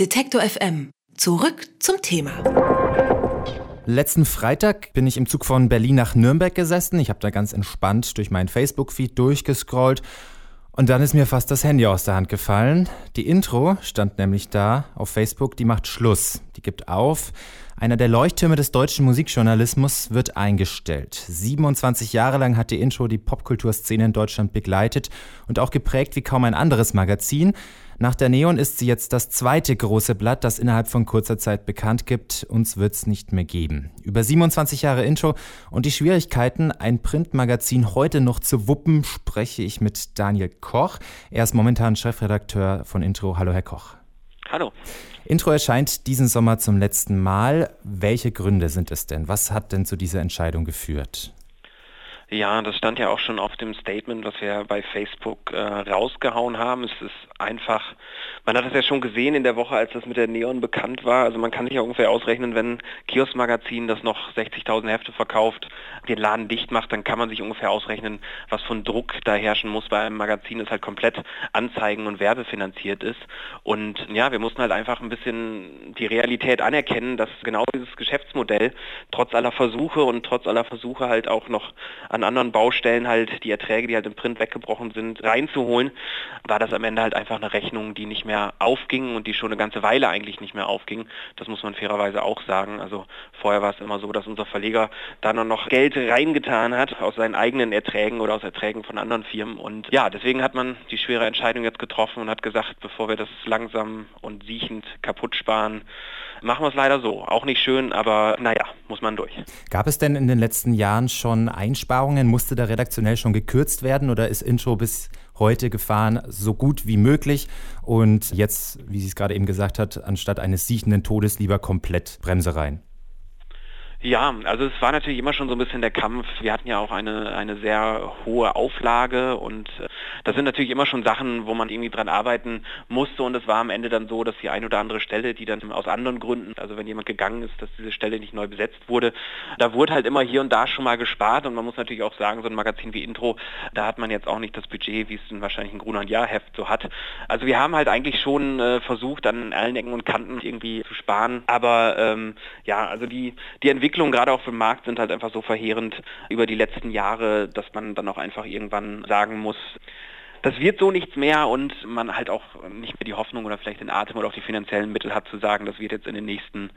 Detektor FM. Zurück zum Thema. Letzten Freitag bin ich im Zug von Berlin nach Nürnberg gesessen. Ich habe da ganz entspannt durch meinen Facebook-Feed durchgescrollt. Und dann ist mir fast das Handy aus der Hand gefallen. Die Intro stand nämlich da auf Facebook, die macht Schluss. Die gibt auf. Einer der Leuchttürme des deutschen Musikjournalismus wird eingestellt. 27 Jahre lang hat die Intro die Popkulturszene in Deutschland begleitet und auch geprägt wie kaum ein anderes Magazin. Nach der Neon ist sie jetzt das zweite große Blatt, das innerhalb von kurzer Zeit bekannt gibt. Uns wird's nicht mehr geben. Über 27 Jahre Intro und die Schwierigkeiten, ein Printmagazin heute noch zu wuppen, spreche ich mit Daniel Koch. Er ist momentan Chefredakteur von Intro. Hallo, Herr Koch. Hallo. Intro erscheint diesen Sommer zum letzten Mal. Welche Gründe sind es denn? Was hat denn zu dieser Entscheidung geführt? Ja, das stand ja auch schon auf dem Statement, was wir bei Facebook äh, rausgehauen haben. Es ist einfach, man hat es ja schon gesehen in der Woche, als das mit der Neon bekannt war. Also man kann sich ja ungefähr ausrechnen, wenn Kiosk-Magazin, das noch 60.000 Hefte verkauft, den Laden dicht macht, dann kann man sich ungefähr ausrechnen, was von Druck da herrschen muss bei einem Magazin, das halt komplett Anzeigen und Werbefinanziert ist. Und ja, wir mussten halt einfach ein bisschen die Realität anerkennen, dass genau dieses Geschäftsmodell trotz aller Versuche und trotz aller Versuche halt auch noch an anderen Baustellen halt die Erträge, die halt im Print weggebrochen sind, reinzuholen, war das am Ende halt einfach eine Rechnung, die nicht mehr aufging und die schon eine ganze Weile eigentlich nicht mehr aufging. Das muss man fairerweise auch sagen. Also vorher war es immer so, dass unser Verleger da noch Geld reingetan hat aus seinen eigenen Erträgen oder aus Erträgen von anderen Firmen. Und ja, deswegen hat man die schwere Entscheidung jetzt getroffen und hat gesagt, bevor wir das langsam und siechend kaputt sparen, machen wir es leider so. Auch nicht schön, aber naja, muss man durch. Gab es denn in den letzten Jahren schon Einsparungen? Musste da redaktionell schon gekürzt werden oder ist Intro bis heute gefahren so gut wie möglich und jetzt, wie sie es gerade eben gesagt hat, anstatt eines siechenden Todes lieber komplett Bremse rein? Ja, also es war natürlich immer schon so ein bisschen der Kampf. Wir hatten ja auch eine, eine sehr hohe Auflage und äh, das sind natürlich immer schon Sachen, wo man irgendwie dran arbeiten musste und es war am Ende dann so, dass die ein oder andere Stelle, die dann aus anderen Gründen, also wenn jemand gegangen ist, dass diese Stelle nicht neu besetzt wurde, da wurde halt immer hier und da schon mal gespart und man muss natürlich auch sagen, so ein Magazin wie Intro, da hat man jetzt auch nicht das Budget, wie es dann wahrscheinlich ein Gruner Jahr Heft so hat. Also wir haben halt eigentlich schon äh, versucht, an allen Ecken und Kanten irgendwie zu sparen, aber ähm, ja, also die, die Entwicklung Entwicklungen gerade auch für den Markt sind halt einfach so verheerend über die letzten Jahre, dass man dann auch einfach irgendwann sagen muss, das wird so nichts mehr und man halt auch nicht mehr die Hoffnung oder vielleicht den Atem oder auch die finanziellen Mittel hat zu sagen, das wird jetzt in den nächsten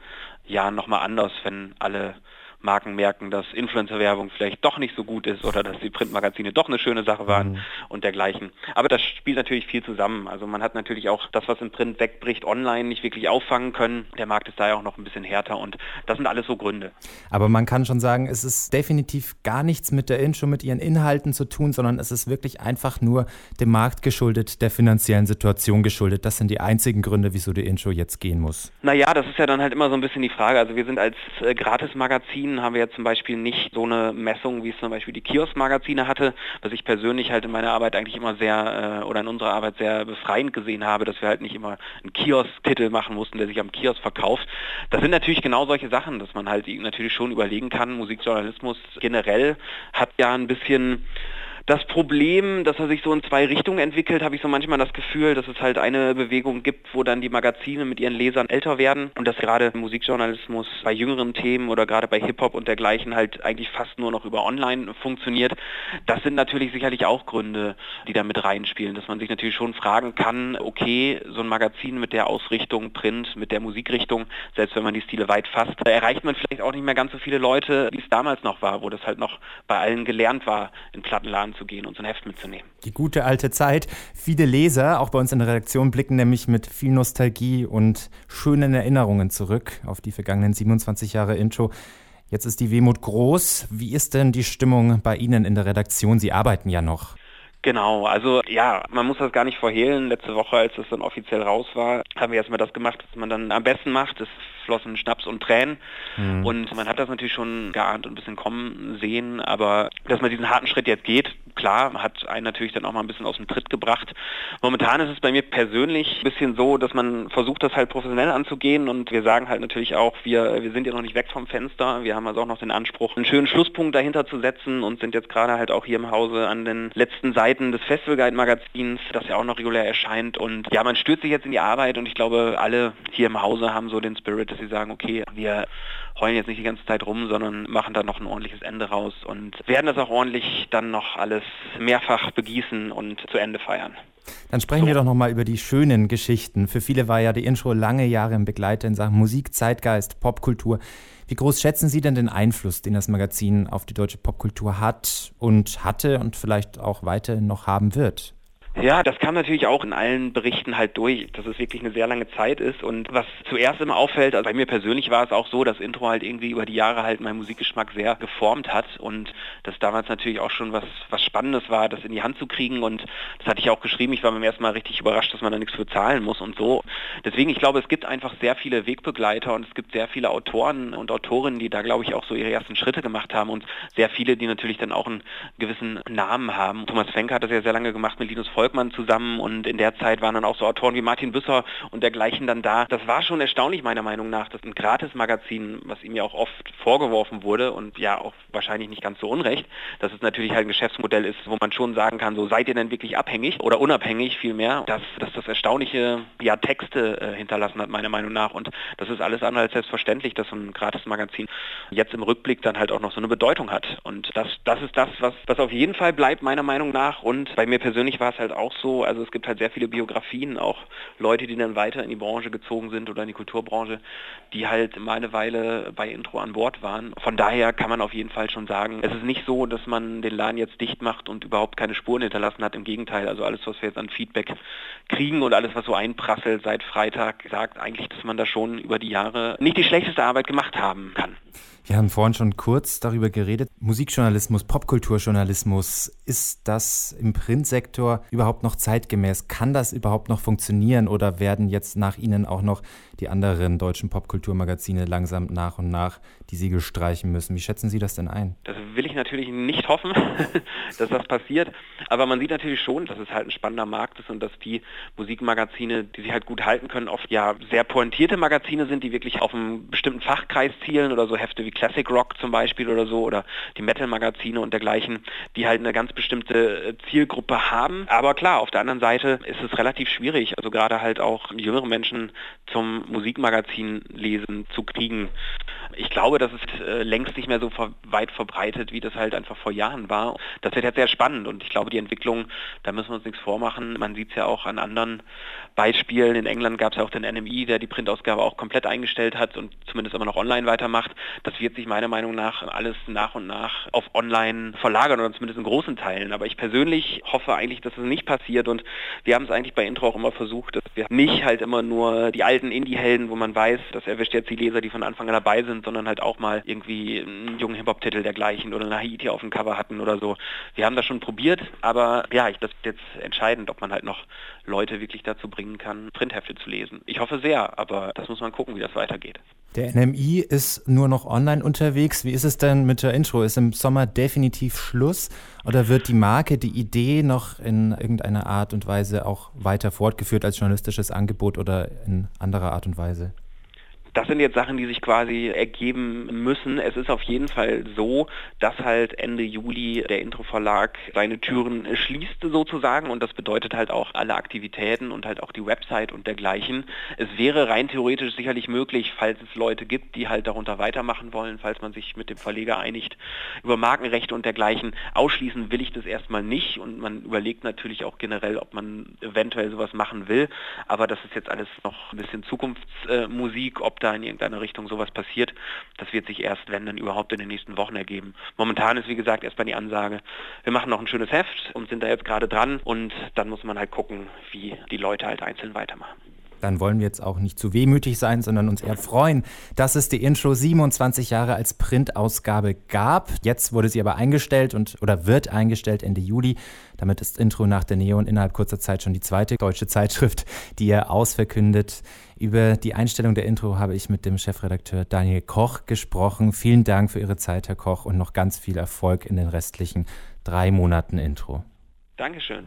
Jahren nochmal anders, wenn alle Marken merken, dass Influencer-Werbung vielleicht doch nicht so gut ist oder dass die Printmagazine doch eine schöne Sache waren mhm. und dergleichen. Aber das spielt natürlich viel zusammen. Also man hat natürlich auch das, was im Print wegbricht, online nicht wirklich auffangen können. Der Markt ist da ja auch noch ein bisschen härter und das sind alles so Gründe. Aber man kann schon sagen, es ist definitiv gar nichts mit der Intro, mit ihren Inhalten zu tun, sondern es ist wirklich einfach nur dem Markt geschuldet, der finanziellen Situation geschuldet. Das sind die einzigen Gründe, wieso die Intro jetzt gehen muss. Naja, das ist ja dann halt immer so ein bisschen die Frage. Also wir sind als äh, Gratis-Magazin Magazinen haben wir ja zum Beispiel nicht so eine Messung, wie es zum Beispiel die Kiosk-Magazine hatte, was ich persönlich halt in meiner Arbeit eigentlich immer sehr äh, oder in unserer Arbeit sehr befreiend gesehen habe, dass wir halt nicht immer einen Kiosk-Titel machen mussten, der sich am Kiosk verkauft. Das sind natürlich genau solche Sachen, dass man halt natürlich schon überlegen kann. Musikjournalismus generell hat ja ein bisschen das Problem, dass er sich so in zwei Richtungen entwickelt, habe ich so manchmal das Gefühl, dass es halt eine Bewegung gibt, wo dann die Magazine mit ihren Lesern älter werden und dass gerade Musikjournalismus bei jüngeren Themen oder gerade bei Hip-Hop und dergleichen halt eigentlich fast nur noch über Online funktioniert. Das sind natürlich sicherlich auch Gründe, die da mit reinspielen, dass man sich natürlich schon fragen kann, okay, so ein Magazin mit der Ausrichtung Print, mit der Musikrichtung, selbst wenn man die Stile weit fasst, erreicht man vielleicht auch nicht mehr ganz so viele Leute, wie es damals noch war, wo das halt noch bei allen gelernt war, in Plattenladen zu gehen und so ein Heft mitzunehmen. Die gute alte Zeit. Viele Leser, auch bei uns in der Redaktion, blicken nämlich mit viel Nostalgie und schönen Erinnerungen zurück auf die vergangenen 27 Jahre Intro. Jetzt ist die Wehmut groß. Wie ist denn die Stimmung bei Ihnen in der Redaktion? Sie arbeiten ja noch. Genau, also ja, man muss das gar nicht verhehlen. Letzte Woche, als es dann offiziell raus war, haben wir erstmal das gemacht, was man dann am besten macht. Es flossen Schnaps und Tränen. Mhm. Und man hat das natürlich schon geahnt und ein bisschen kommen sehen, aber dass man diesen harten Schritt jetzt geht, klar, hat einen natürlich dann auch mal ein bisschen aus dem Tritt gebracht. Momentan ist es bei mir persönlich ein bisschen so, dass man versucht, das halt professionell anzugehen und wir sagen halt natürlich auch, wir, wir sind ja noch nicht weg vom Fenster. Wir haben also auch noch den Anspruch, einen schönen Schlusspunkt dahinter zu setzen und sind jetzt gerade halt auch hier im Hause an den letzten Seiten des Festival Guide Magazins, das ja auch noch regulär erscheint. Und ja, man stürzt sich jetzt in die Arbeit und ich glaube, alle hier im Hause haben so den Spirit, dass sie sagen, okay, wir heulen jetzt nicht die ganze Zeit rum, sondern machen da noch ein ordentliches Ende raus und werden das auch ordentlich dann noch alles mehrfach begießen und zu Ende feiern. Dann sprechen wir doch nochmal über die schönen Geschichten. Für viele war ja die Intro lange Jahre im Begleiter in Sachen Musik, Zeitgeist, Popkultur. Wie groß schätzen Sie denn den Einfluss, den das Magazin auf die deutsche Popkultur hat und hatte und vielleicht auch weiterhin noch haben wird? Ja, das kam natürlich auch in allen Berichten halt durch, dass es wirklich eine sehr lange Zeit ist. Und was zuerst immer auffällt, also bei mir persönlich war es auch so, dass Intro halt irgendwie über die Jahre halt meinen Musikgeschmack sehr geformt hat und das damals natürlich auch schon was, was Spannendes war, das in die Hand zu kriegen. Und das hatte ich auch geschrieben, ich war beim ersten Mal richtig überrascht, dass man da nichts für zahlen muss und so. Deswegen, ich glaube, es gibt einfach sehr viele Wegbegleiter und es gibt sehr viele Autoren und Autorinnen, die da, glaube ich, auch so ihre ersten Schritte gemacht haben und sehr viele, die natürlich dann auch einen gewissen Namen haben. Thomas Fenker hat das ja sehr lange gemacht mit Linus Volk Volkmann zusammen und in der Zeit waren dann auch so Autoren wie Martin Büsser und dergleichen dann da. Das war schon erstaunlich meiner Meinung nach, dass ein Gratis-Magazin, was ihm ja auch oft vorgeworfen wurde und ja auch wahrscheinlich nicht ganz so unrecht, dass es natürlich halt ein Geschäftsmodell ist, wo man schon sagen kann, so seid ihr denn wirklich abhängig oder unabhängig vielmehr, dass, dass das erstaunliche ja, Texte äh, hinterlassen hat meiner Meinung nach. Und das ist alles andere als selbstverständlich, dass ein Gratis-Magazin jetzt im Rückblick dann halt auch noch so eine Bedeutung hat. Und das, das ist das, was, was auf jeden Fall bleibt meiner Meinung nach. Und bei mir persönlich war es halt auch so, also es gibt halt sehr viele Biografien, auch Leute, die dann weiter in die Branche gezogen sind oder in die Kulturbranche, die halt mal eine Weile bei Intro an Bord waren. Von daher kann man auf jeden Fall schon sagen, es ist nicht so, dass man den Laden jetzt dicht macht und überhaupt keine Spuren hinterlassen hat. Im Gegenteil, also alles, was wir jetzt an Feedback kriegen und alles, was so einprasselt seit Freitag, sagt eigentlich, dass man da schon über die Jahre nicht die schlechteste Arbeit gemacht haben kann. Wir haben vorhin schon kurz darüber geredet. Musikjournalismus, Popkulturjournalismus, ist das im Printsektor überhaupt noch zeitgemäß? Kann das überhaupt noch funktionieren oder werden jetzt nach Ihnen auch noch die anderen deutschen Popkulturmagazine langsam nach und nach die Siegel streichen müssen? Wie schätzen Sie das denn ein? Das will natürlich nicht hoffen, dass das passiert. Aber man sieht natürlich schon, dass es halt ein spannender Markt ist und dass die Musikmagazine, die sich halt gut halten können, oft ja sehr pointierte Magazine sind, die wirklich auf einen bestimmten Fachkreis zielen oder so Hefte wie Classic Rock zum Beispiel oder so oder die Metal-Magazine und dergleichen, die halt eine ganz bestimmte äh, Zielgruppe haben. Aber klar, auf der anderen Seite ist es relativ schwierig, also gerade halt auch jüngere Menschen zum Musikmagazin lesen zu kriegen. Ich glaube, das ist äh, längst nicht mehr so weit verbreitet, wie das halt einfach vor Jahren war. Das wird jetzt sehr spannend und ich glaube, die Entwicklung, da müssen wir uns nichts vormachen. Man sieht es ja auch an anderen Beispielen. In England gab es ja auch den NMI, der die Printausgabe auch komplett eingestellt hat und zumindest immer noch online weitermacht. Das wird sich meiner Meinung nach alles nach und nach auf online verlagern oder zumindest in großen Teilen. Aber ich persönlich hoffe eigentlich, dass es nicht passiert und wir haben es eigentlich bei Intro auch immer versucht, dass wir nicht halt immer nur die alten Indie-Helden, wo man weiß, das erwischt jetzt die Leser, die von Anfang an dabei sind, sondern halt auch mal irgendwie einen jungen Hip-Hop-Titel dergleichen oder eine Haiti auf dem Cover hatten oder so. Wir haben das schon probiert, aber ja, das ist jetzt entscheidend, ob man halt noch Leute wirklich dazu bringen kann, Printhefte zu lesen. Ich hoffe sehr, aber das muss man gucken, wie das weitergeht. Der NMI ist nur noch online unterwegs. Wie ist es denn mit der Intro? Ist im Sommer definitiv Schluss oder wird die Marke, die Idee noch in irgendeiner Art und Weise auch weiter fortgeführt als journalistisches Angebot oder in anderer Art und Weise? Das sind jetzt Sachen, die sich quasi ergeben müssen. Es ist auf jeden Fall so, dass halt Ende Juli der Intro-Verlag seine Türen schließt sozusagen und das bedeutet halt auch alle Aktivitäten und halt auch die Website und dergleichen. Es wäre rein theoretisch sicherlich möglich, falls es Leute gibt, die halt darunter weitermachen wollen, falls man sich mit dem Verleger einigt, über Markenrechte und dergleichen. Ausschließen will ich das erstmal nicht und man überlegt natürlich auch generell, ob man eventuell sowas machen will, aber das ist jetzt alles noch ein bisschen Zukunftsmusik, ob da in irgendeiner Richtung sowas passiert, das wird sich erst, wenn dann überhaupt in den nächsten Wochen ergeben. Momentan ist wie gesagt erstmal die Ansage, wir machen noch ein schönes Heft und sind da jetzt gerade dran und dann muss man halt gucken, wie die Leute halt einzeln weitermachen dann wollen wir jetzt auch nicht zu wehmütig sein, sondern uns eher freuen, dass es die Intro 27 Jahre als Printausgabe gab. Jetzt wurde sie aber eingestellt und oder wird eingestellt Ende Juli. Damit ist Intro nach der Neon innerhalb kurzer Zeit schon die zweite deutsche Zeitschrift, die ihr ausverkündet. Über die Einstellung der Intro habe ich mit dem Chefredakteur Daniel Koch gesprochen. Vielen Dank für Ihre Zeit, Herr Koch, und noch ganz viel Erfolg in den restlichen drei Monaten Intro. Dankeschön.